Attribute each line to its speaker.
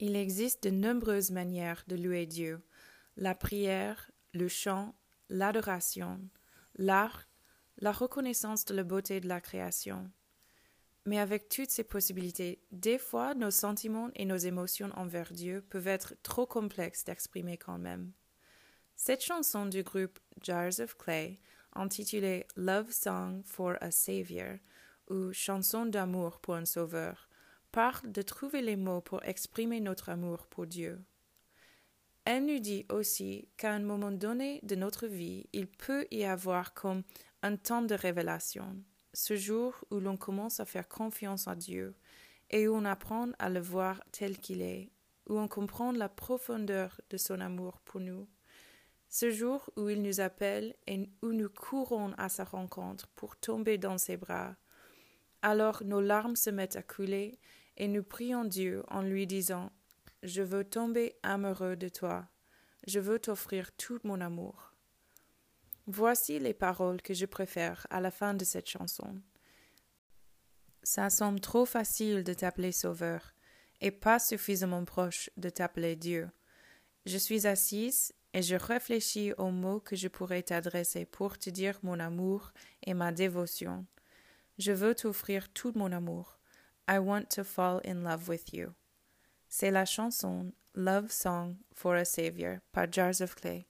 Speaker 1: Il existe de nombreuses manières de louer Dieu. La prière, le chant, l'adoration, l'art, la reconnaissance de la beauté de la création. Mais avec toutes ces possibilités, des fois nos sentiments et nos émotions envers Dieu peuvent être trop complexes d'exprimer quand même. Cette chanson du groupe Jars of Clay, intitulée Love Song for a Savior ou Chanson d'amour pour un sauveur, parle de trouver les mots pour exprimer notre amour pour Dieu. Elle nous dit aussi qu'à un moment donné de notre vie, il peut y avoir comme un temps de révélation, ce jour où l'on commence à faire confiance à Dieu et où on apprend à le voir tel qu'il est, où on comprend la profondeur de son amour pour nous. Ce jour où il nous appelle et où nous courons à sa rencontre pour tomber dans ses bras. Alors nos larmes se mettent à couler et nous prions Dieu en lui disant Je veux tomber amoureux de toi, je veux t'offrir tout mon amour. Voici les paroles que je préfère à la fin de cette chanson. Ça semble trop facile de t'appeler Sauveur, et pas suffisamment proche de t'appeler Dieu. Je suis assise et je réfléchis aux mots que je pourrais t'adresser pour te dire mon amour et ma dévotion. Je veux t'offrir tout mon amour. I want to fall in love with you. C'est la chanson Love Song for a Savior par Jars of Clay.